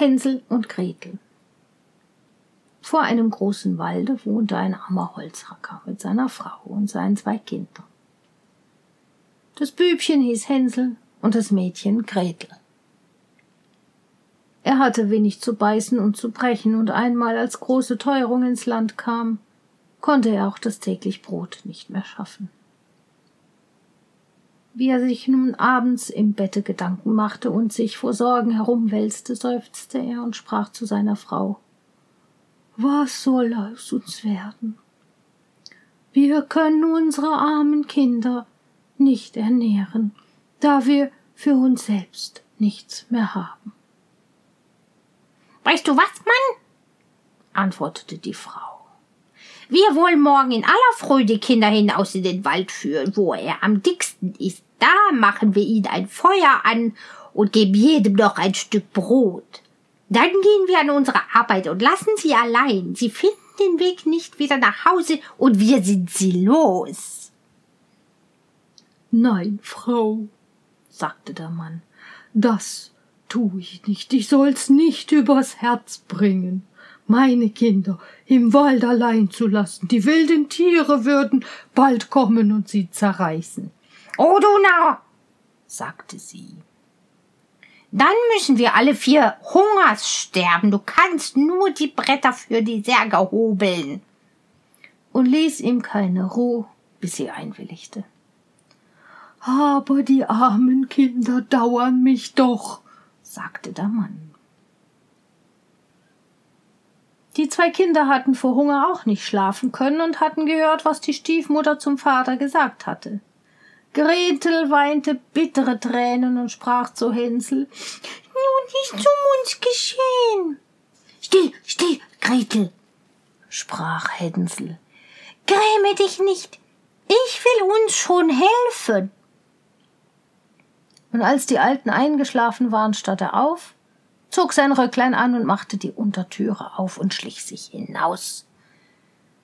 Hänsel und Gretel. Vor einem großen Walde wohnte ein armer Holzhacker mit seiner Frau und seinen zwei Kindern. Das Bübchen hieß Hänsel und das Mädchen Gretel. Er hatte wenig zu beißen und zu brechen, und einmal als große Teuerung ins Land kam, konnte er auch das täglich Brot nicht mehr schaffen. Wie er sich nun abends im Bette Gedanken machte und sich vor Sorgen herumwälzte, seufzte er und sprach zu seiner Frau Was soll aus uns werden? Wir können unsere armen Kinder nicht ernähren, da wir für uns selbst nichts mehr haben. Weißt du was, Mann? antwortete die Frau. Wir wollen morgen in aller Freude die Kinder hinaus in den Wald führen, wo er am dicksten ist. Da machen wir ihnen ein Feuer an und geben jedem noch ein Stück Brot. Dann gehen wir an unsere Arbeit und lassen sie allein. Sie finden den Weg nicht wieder nach Hause und wir sind sie los. Nein, Frau, sagte der Mann, das tu ich nicht. Ich soll's nicht übers Herz bringen meine Kinder im Wald allein zu lassen. Die wilden Tiere würden bald kommen und sie zerreißen. Oh, du Narr, sagte sie. Dann müssen wir alle vier Hungers sterben. Du kannst nur die Bretter für die Särge hobeln. Und ließ ihm keine Ruhe, bis sie einwilligte. Aber die armen Kinder dauern mich doch, sagte der Mann. Die zwei Kinder hatten vor Hunger auch nicht schlafen können und hatten gehört, was die Stiefmutter zum Vater gesagt hatte. Gretel weinte bittere Tränen und sprach zu Hänsel Nun ist um uns geschehen. Still, still, Gretel, sprach Hänsel. Gräme dich nicht. Ich will uns schon helfen. Und als die Alten eingeschlafen waren, stand er auf, zog sein Röcklein an und machte die Untertüre auf und schlich sich hinaus.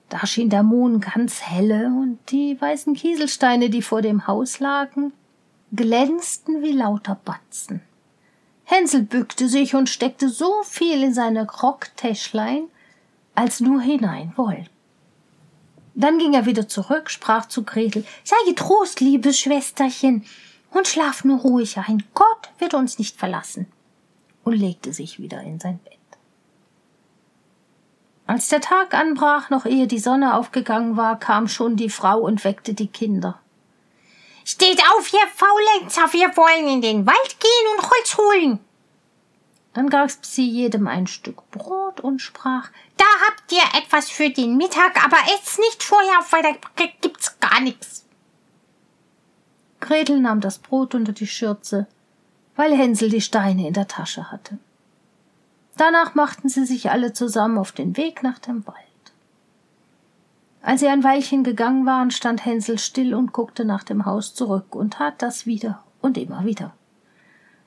Da schien der Mond ganz helle und die weißen Kieselsteine, die vor dem Haus lagen, glänzten wie lauter Batzen. Hänsel bückte sich und steckte so viel in seine Krocktäschlein, als nur hinein wollte. Dann ging er wieder zurück, sprach zu Gretel, sei getrost, liebes Schwesterchen, und schlaf nur ruhig ein. Gott wird uns nicht verlassen und legte sich wieder in sein Bett. Als der Tag anbrach, noch ehe die Sonne aufgegangen war, kam schon die Frau und weckte die Kinder. Steht auf, ihr Faulenzer, wir wollen in den Wald gehen und Holz holen. Dann gab sie jedem ein Stück Brot und sprach, da habt ihr etwas für den Mittag, aber esst nicht vorher, weil da gibt's gar nichts. Gretel nahm das Brot unter die Schürze, weil Hänsel die Steine in der Tasche hatte. Danach machten sie sich alle zusammen auf den Weg nach dem Wald. Als sie ein Weilchen gegangen waren, stand Hänsel still und guckte nach dem Haus zurück und tat das wieder und immer wieder.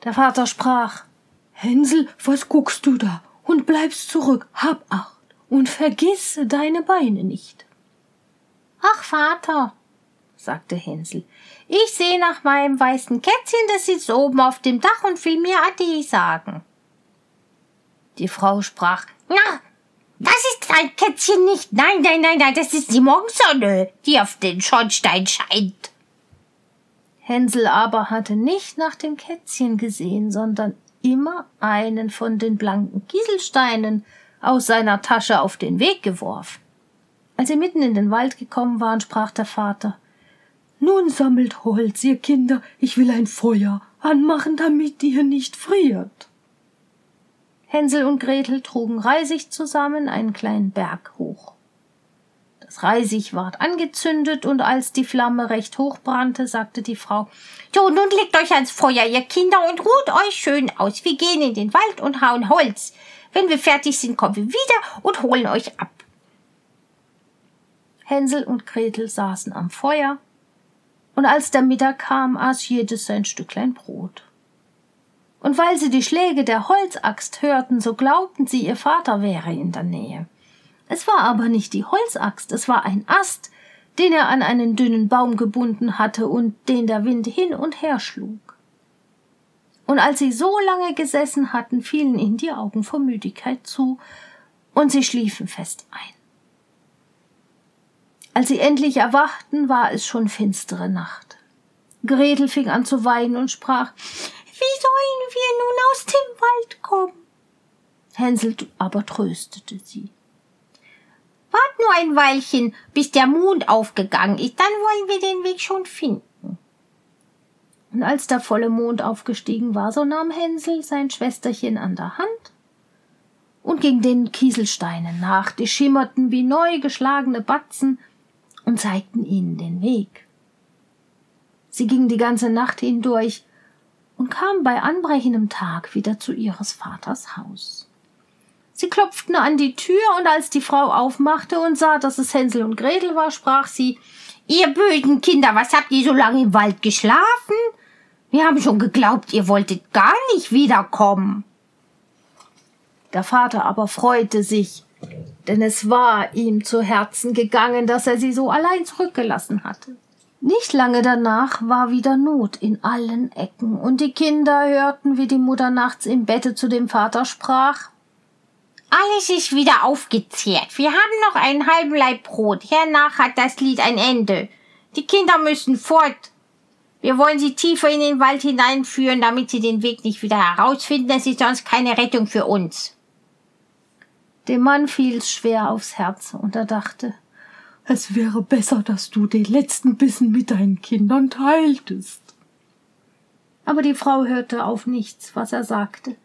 Der Vater sprach Hänsel, was guckst du da? Und bleibst zurück, hab acht und vergiss deine Beine nicht. Ach, Vater, sagte Hänsel, ich sehe nach meinem weißen Kätzchen, das sitzt oben auf dem Dach und will mir Ade sagen. Die Frau sprach, na, das ist ein Kätzchen nicht. Nein, nein, nein, nein, das ist die Morgensonne, die auf den Schornstein scheint. Hänsel aber hatte nicht nach dem Kätzchen gesehen, sondern immer einen von den blanken Kieselsteinen aus seiner Tasche auf den Weg geworfen. Als sie mitten in den Wald gekommen waren, sprach der Vater nun sammelt Holz, ihr Kinder, ich will ein Feuer anmachen, damit ihr nicht friert. Hänsel und Gretel trugen Reisig zusammen einen kleinen Berg hoch. Das Reisig ward angezündet, und als die Flamme recht hoch brannte, sagte die Frau So, nun legt euch ans Feuer, ihr Kinder, und ruht euch schön aus. Wir gehen in den Wald und hauen Holz. Wenn wir fertig sind, kommen wir wieder und holen euch ab. Hänsel und Gretel saßen am Feuer, und als der Mittag kam, aß jedes sein Stücklein Brot. Und weil sie die Schläge der Holzaxt hörten, so glaubten sie, ihr Vater wäre in der Nähe. Es war aber nicht die Holzaxt, es war ein Ast, den er an einen dünnen Baum gebunden hatte und den der Wind hin und her schlug. Und als sie so lange gesessen hatten, fielen ihnen die Augen vor Müdigkeit zu, und sie schliefen fest ein. Als sie endlich erwachten, war es schon finstere Nacht. Gretel fing an zu weinen und sprach Wie sollen wir nun aus dem Wald kommen? Hänsel aber tröstete sie. Wart nur ein Weilchen, bis der Mond aufgegangen ist, dann wollen wir den Weg schon finden. Und als der volle Mond aufgestiegen war, so nahm Hänsel sein Schwesterchen an der Hand und ging den Kieselsteinen nach, die schimmerten wie neu geschlagene Batzen und zeigten ihnen den Weg. Sie gingen die ganze Nacht hindurch und kamen bei anbrechendem Tag wieder zu ihres Vaters Haus. Sie klopften an die Tür, und als die Frau aufmachte und sah, dass es Hänsel und Gretel war, sprach sie Ihr bösen Kinder, was habt ihr so lange im Wald geschlafen? Wir haben schon geglaubt, ihr wolltet gar nicht wiederkommen. Der Vater aber freute sich, denn es war ihm zu Herzen gegangen, dass er sie so allein zurückgelassen hatte. Nicht lange danach war wieder Not in allen Ecken, und die Kinder hörten, wie die Mutter nachts im Bette zu dem Vater sprach alles ist wieder aufgezehrt. Wir haben noch einen halben Leib Brot. Hernach hat das Lied ein Ende. Die Kinder müssen fort. Wir wollen sie tiefer in den Wald hineinführen, damit sie den Weg nicht wieder herausfinden. Es ist sonst keine Rettung für uns. Dem Mann fiel's schwer aufs Herz und er dachte, es wäre besser, dass du den letzten Bissen mit deinen Kindern teiltest. Aber die Frau hörte auf nichts, was er sagte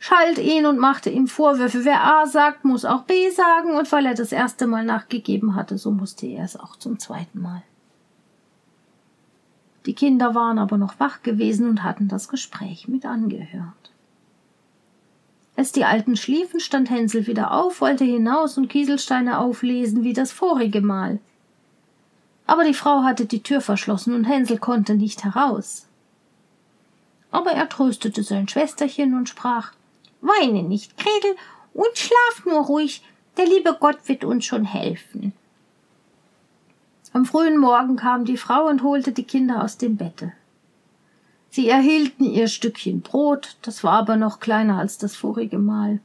schalt ihn und machte ihm Vorwürfe. Wer A sagt, muss auch B sagen, und weil er das erste Mal nachgegeben hatte, so musste er es auch zum zweiten Mal. Die Kinder waren aber noch wach gewesen und hatten das Gespräch mit angehört. Als die Alten schliefen, stand Hänsel wieder auf, wollte hinaus und Kieselsteine auflesen wie das vorige Mal. Aber die Frau hatte die Tür verschlossen und Hänsel konnte nicht heraus. Aber er tröstete sein Schwesterchen und sprach Weine nicht, Gretel, und schlaf nur ruhig, der liebe Gott wird uns schon helfen. Am frühen Morgen kam die Frau und holte die Kinder aus dem Bette. Sie erhielten ihr Stückchen Brot, das war aber noch kleiner als das vorige Mal.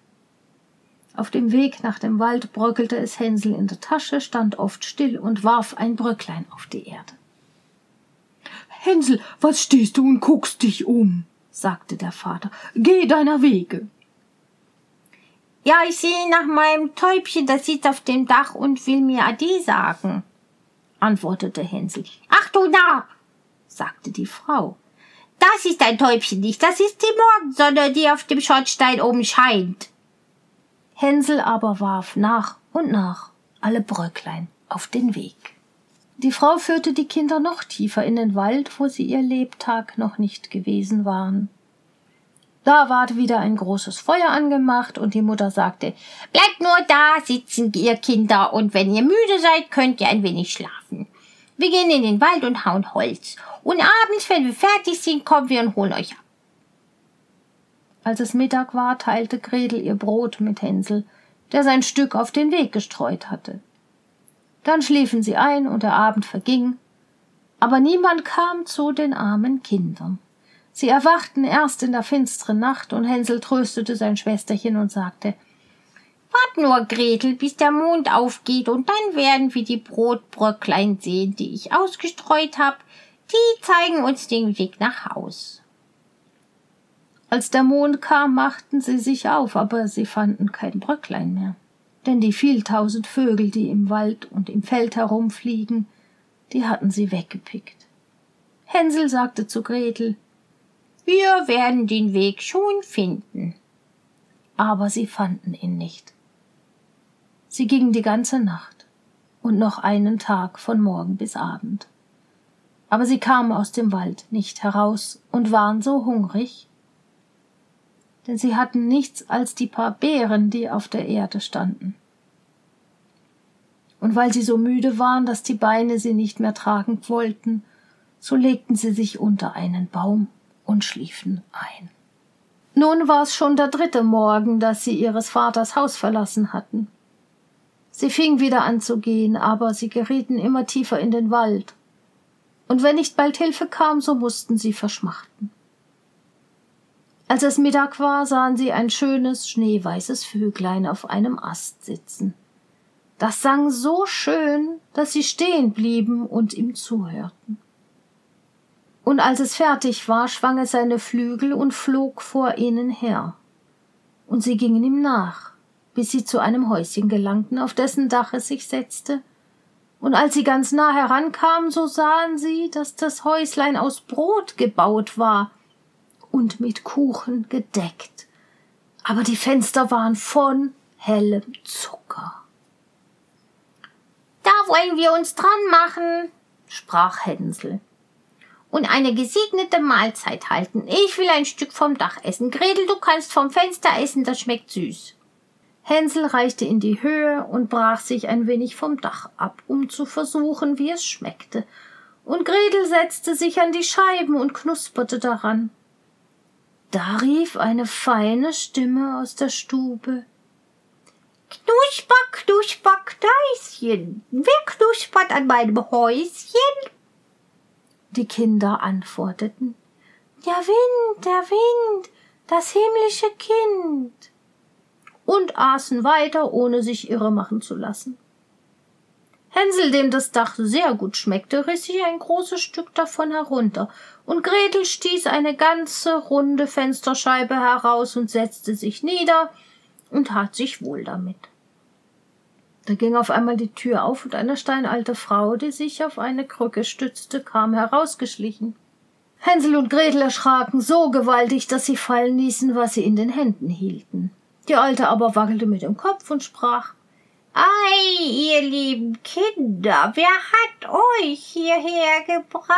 Auf dem Weg nach dem Wald bröckelte es Hänsel in der Tasche, stand oft still und warf ein Bröcklein auf die Erde. Hänsel, was stehst du und guckst dich um? sagte der Vater. Geh deiner Wege. Ja, ich sehe nach meinem Täubchen, das sitzt auf dem Dach und will mir Ade sagen, antwortete Hänsel. Ach du Narr, sagte die Frau. Das ist ein Täubchen nicht, das ist die Morgensonne, die auf dem Schornstein oben scheint. Hänsel aber warf nach und nach alle Bröcklein auf den Weg. Die Frau führte die Kinder noch tiefer in den Wald, wo sie ihr Lebtag noch nicht gewesen waren. Da ward wieder ein großes Feuer angemacht und die Mutter sagte, Bleibt nur da sitzen, ihr Kinder, und wenn ihr müde seid, könnt ihr ein wenig schlafen. Wir gehen in den Wald und hauen Holz. Und abends, wenn wir fertig sind, kommen wir und holen euch ab. Als es Mittag war, teilte Gretel ihr Brot mit Hänsel, der sein Stück auf den Weg gestreut hatte. Dann schliefen sie ein und der Abend verging, aber niemand kam zu den armen Kindern. Sie erwachten erst in der finsteren Nacht, und Hänsel tröstete sein Schwesterchen und sagte Wart nur, Gretel, bis der Mond aufgeht, und dann werden wir die Brotbröcklein sehen, die ich ausgestreut hab. Die zeigen uns den Weg nach Haus. Als der Mond kam, machten sie sich auf, aber sie fanden kein Bröcklein mehr. Denn die vieltausend Vögel, die im Wald und im Feld herumfliegen, die hatten sie weggepickt. Hänsel sagte zu Gretel, wir werden den Weg schon finden. Aber sie fanden ihn nicht. Sie gingen die ganze Nacht und noch einen Tag von Morgen bis Abend. Aber sie kamen aus dem Wald nicht heraus und waren so hungrig, denn sie hatten nichts als die paar Beeren, die auf der Erde standen. Und weil sie so müde waren, dass die Beine sie nicht mehr tragen wollten, so legten sie sich unter einen Baum und schliefen ein. Nun war es schon der dritte Morgen, dass sie ihres Vaters Haus verlassen hatten. Sie fing wieder an zu gehen, aber sie gerieten immer tiefer in den Wald. Und wenn nicht bald Hilfe kam, so mussten sie verschmachten. Als es Mittag war, sahen sie ein schönes, schneeweißes Vöglein auf einem Ast sitzen. Das sang so schön, dass sie stehen blieben und ihm zuhörten. Und als es fertig war, schwang es seine Flügel und flog vor ihnen her. Und sie gingen ihm nach, bis sie zu einem Häuschen gelangten, auf dessen Dach es sich setzte. Und als sie ganz nah herankamen, so sahen sie, dass das Häuslein aus Brot gebaut war und mit Kuchen gedeckt. Aber die Fenster waren von hellem Zucker. Da wollen wir uns dran machen, sprach Hänsel. Und eine gesegnete Mahlzeit halten. Ich will ein Stück vom Dach essen. Gretel, du kannst vom Fenster essen, das schmeckt süß. Hänsel reichte in die Höhe und brach sich ein wenig vom Dach ab, um zu versuchen, wie es schmeckte. Und Gretel setzte sich an die Scheiben und knusperte daran. Da rief eine feine Stimme aus der Stube. Knusper, knusper, Knäuschen, wer knuspert an meinem Häuschen? Die Kinder antworteten, der Wind, der Wind, das himmlische Kind, und aßen weiter, ohne sich irre machen zu lassen. Hänsel, dem das Dach sehr gut schmeckte, riss sich ein großes Stück davon herunter, und Gretel stieß eine ganze runde Fensterscheibe heraus und setzte sich nieder, und tat sich wohl damit. Da ging auf einmal die Tür auf und eine steinalte Frau, die sich auf eine Krücke stützte, kam herausgeschlichen. Hänsel und Gretel erschraken so gewaltig, dass sie fallen ließen, was sie in den Händen hielten. Die Alte aber wackelte mit dem Kopf und sprach Ei, ihr lieben Kinder, wer hat euch hierher gebracht?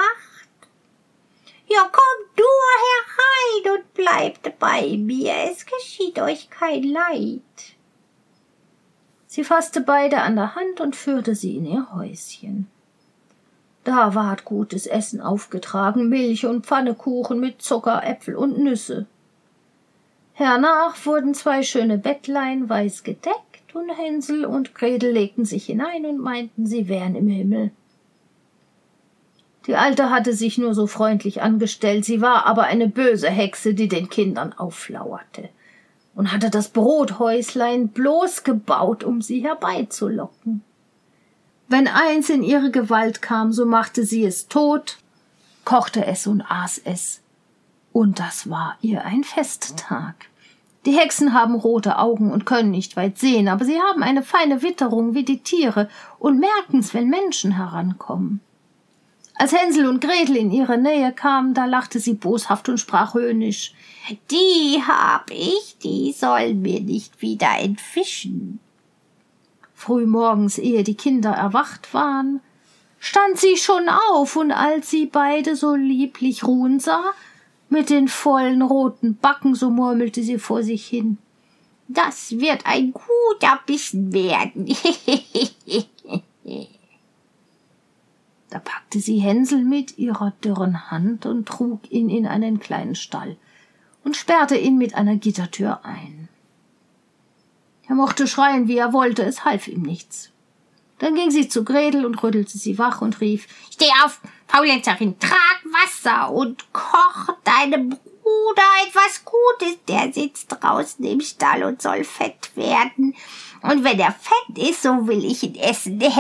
Ja, kommt nur herein und bleibt bei mir, es geschieht euch kein Leid. Sie fasste beide an der Hand und führte sie in ihr Häuschen. Da ward gutes Essen aufgetragen, Milch und Pfannekuchen mit Zucker, Äpfel und Nüsse. Hernach wurden zwei schöne Bettlein weiß gedeckt, und Hänsel und Gretel legten sich hinein und meinten, sie wären im Himmel. Die Alte hatte sich nur so freundlich angestellt, sie war aber eine böse Hexe, die den Kindern auflauerte und hatte das Brothäuslein bloß gebaut, um sie herbeizulocken. Wenn eins in ihre Gewalt kam, so machte sie es tot, kochte es und aß es. Und das war ihr ein Festtag. Die Hexen haben rote Augen und können nicht weit sehen, aber sie haben eine feine Witterung wie die Tiere und merken's, wenn Menschen herankommen. Als Hänsel und Gretel in ihre Nähe kamen, da lachte sie boshaft und sprach höhnisch. Die hab ich, die soll mir nicht wieder entfischen. Frühmorgens, ehe die Kinder erwacht waren, stand sie schon auf, und als sie beide so lieblich ruhen sah, mit den vollen roten Backen, so murmelte sie vor sich hin. Das wird ein guter Bissen werden. Da packte sie Hänsel mit ihrer dürren Hand und trug ihn in einen kleinen Stall und sperrte ihn mit einer Gittertür ein. Er mochte schreien, wie er wollte, es half ihm nichts. Dann ging sie zu Gretel und rüttelte sie wach und rief Steh auf, Faulenzerin, trag Wasser und koch deinem Bruder etwas Gutes. Der sitzt draußen im Stall und soll fett werden. Und wenn er fett ist, so will ich ihn essen.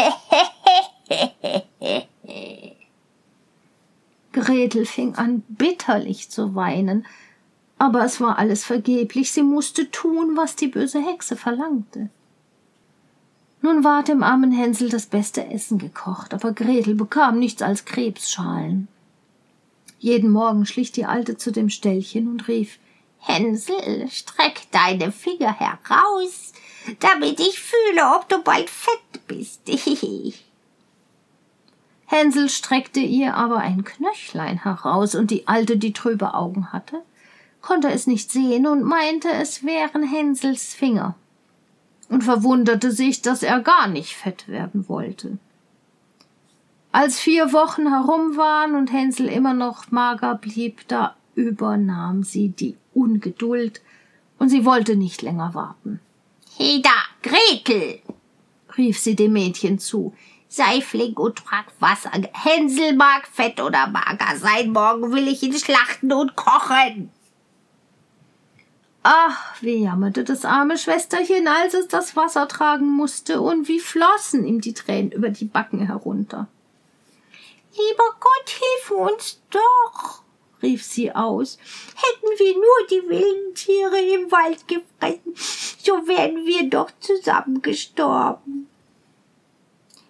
Gretel fing an, bitterlich zu weinen, aber es war alles vergeblich, sie musste tun, was die böse Hexe verlangte. Nun ward dem armen Hänsel das beste Essen gekocht, aber Gretel bekam nichts als Krebsschalen. Jeden Morgen schlich die Alte zu dem Ställchen und rief Hänsel, streck deine Finger heraus, damit ich fühle, ob du bald fett bist. Hänsel streckte ihr aber ein Knöchlein heraus, und die Alte, die trübe Augen hatte, konnte es nicht sehen und meinte, es wären Hänsels Finger, und verwunderte sich, dass er gar nicht fett werden wollte. Als vier Wochen herum waren und Hänsel immer noch mager blieb, da übernahm sie die Ungeduld, und sie wollte nicht länger warten. Heda, Gretel, rief sie dem Mädchen zu, Sei flink und trag Wasser. Hänsel mag fett oder mager sein. Morgen will ich ihn schlachten und kochen. Ach, wie jammerte das arme Schwesterchen, als es das Wasser tragen musste, und wie flossen ihm die Tränen über die Backen herunter. Lieber Gott, hilf uns doch, rief sie aus. Hätten wir nur die wilden Tiere im Wald gefressen, so wären wir doch zusammen gestorben.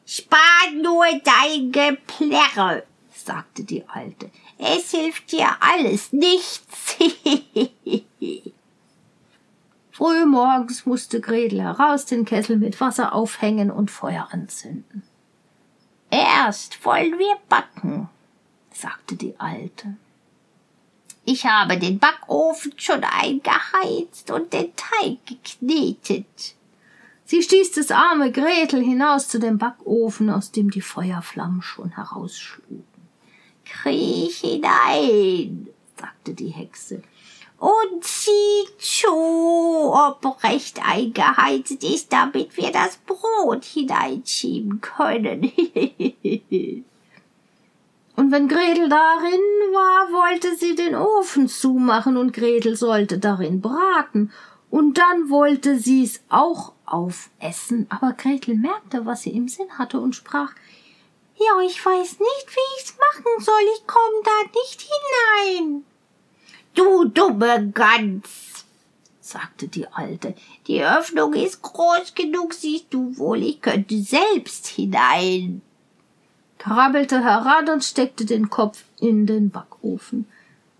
Spar nur dein Geplärre, sagte die Alte. Es hilft dir alles nichts. Früh morgens musste Gretel heraus den Kessel mit Wasser aufhängen und Feuer anzünden. Erst wollen wir backen, sagte die Alte. Ich habe den Backofen schon eingeheizt und den Teig geknetet. Sie stieß das arme Gretel hinaus zu dem Backofen, aus dem die Feuerflammen schon herausschlugen. Kriech hinein, sagte die Hexe, und sieh zu, ob recht eingeheizt ist, damit wir das Brot hineinschieben können. und wenn Gretel darin war, wollte sie den Ofen zumachen und Gretel sollte darin braten, und dann wollte sie's auch aufessen, aber Gretel merkte, was sie im Sinn hatte und sprach Ja, ich weiß nicht, wie ich's machen soll, ich komm da nicht hinein. Du dumme Gans, sagte die Alte, die Öffnung ist groß genug, siehst du wohl, ich könnte selbst hinein. Krabbelte heran und steckte den Kopf in den Backofen.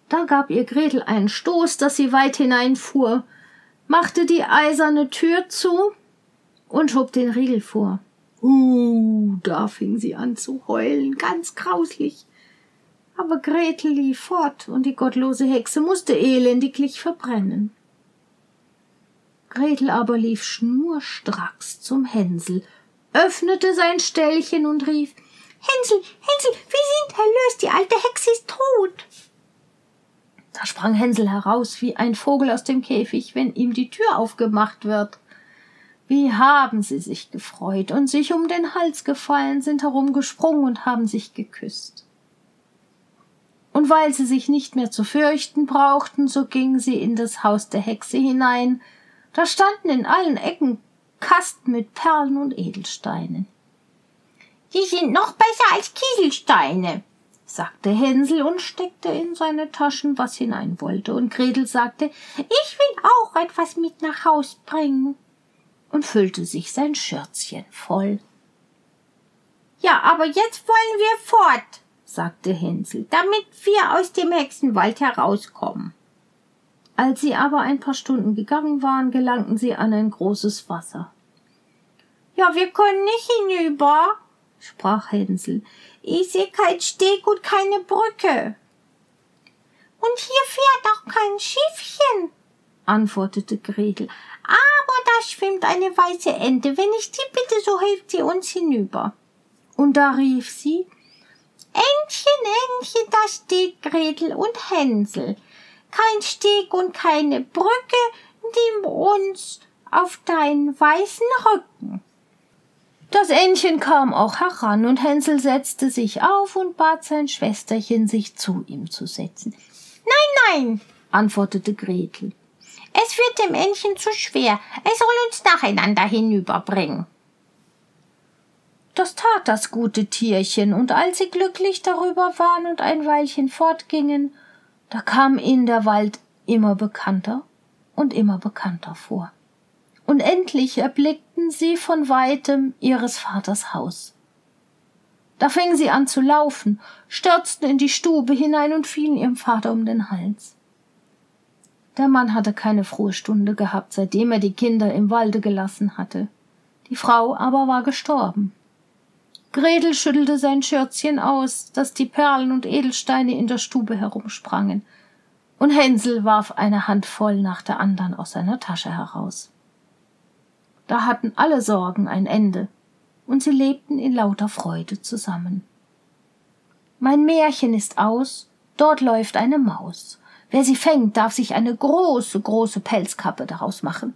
Da gab ihr Gretel einen Stoß, dass sie weit hineinfuhr, machte die eiserne Tür zu und schob den Riegel vor. Uh, da fing sie an zu heulen, ganz grauslich. Aber Gretel lief fort, und die gottlose Hexe musste elendiglich verbrennen. Gretel aber lief schnurstracks zum Hänsel, öffnete sein Ställchen und rief Hänsel, Hänsel, wir sind erlöst, die alte Hexe ist tot. Da sprang Hänsel heraus wie ein Vogel aus dem Käfig, wenn ihm die Tür aufgemacht wird. Wie haben sie sich gefreut und sich um den Hals gefallen, sind herumgesprungen und haben sich geküsst. Und weil sie sich nicht mehr zu fürchten brauchten, so gingen sie in das Haus der Hexe hinein. Da standen in allen Ecken Kasten mit Perlen und Edelsteinen. Die sind noch besser als Kieselsteine, sagte Hänsel und steckte in seine Taschen, was hinein wollte, und Gretel sagte, ich will auch etwas mit nach Haus bringen, und füllte sich sein Schürzchen voll. Ja, aber jetzt wollen wir fort, sagte Hänsel, damit wir aus dem Hexenwald herauskommen. Als sie aber ein paar Stunden gegangen waren, gelangten sie an ein großes Wasser. Ja, wir können nicht hinüber, sprach Hänsel. Ich sehe kein Steg und keine Brücke. Und hier fährt auch kein Schiffchen, antwortete Gretel. Aber da schwimmt eine weiße Ente. Wenn ich die bitte, so hilft sie uns hinüber. Und da rief sie Entchen, Entchen, da steht Gretel und Hänsel. Kein Steg und keine Brücke, nimm uns auf deinen weißen Rücken. Das Entchen kam auch heran, und Hänsel setzte sich auf und bat sein Schwesterchen, sich zu ihm zu setzen. Nein, nein, antwortete Gretel. Es wird dem Entchen zu schwer. Es soll uns nacheinander hinüberbringen. Das tat das gute Tierchen, und als sie glücklich darüber waren und ein Weilchen fortgingen, da kam ihnen der Wald immer bekannter und immer bekannter vor und endlich erblickten sie von weitem ihres Vaters Haus. Da fingen sie an zu laufen, stürzten in die Stube hinein und fielen ihrem Vater um den Hals. Der Mann hatte keine frohe Stunde gehabt, seitdem er die Kinder im Walde gelassen hatte. Die Frau aber war gestorben. Gretel schüttelte sein Schürzchen aus, dass die Perlen und Edelsteine in der Stube herumsprangen, und Hänsel warf eine Handvoll nach der andern aus seiner Tasche heraus. Da hatten alle Sorgen ein Ende, und sie lebten in lauter Freude zusammen. Mein Märchen ist aus, dort läuft eine Maus. Wer sie fängt, darf sich eine große, große Pelzkappe daraus machen.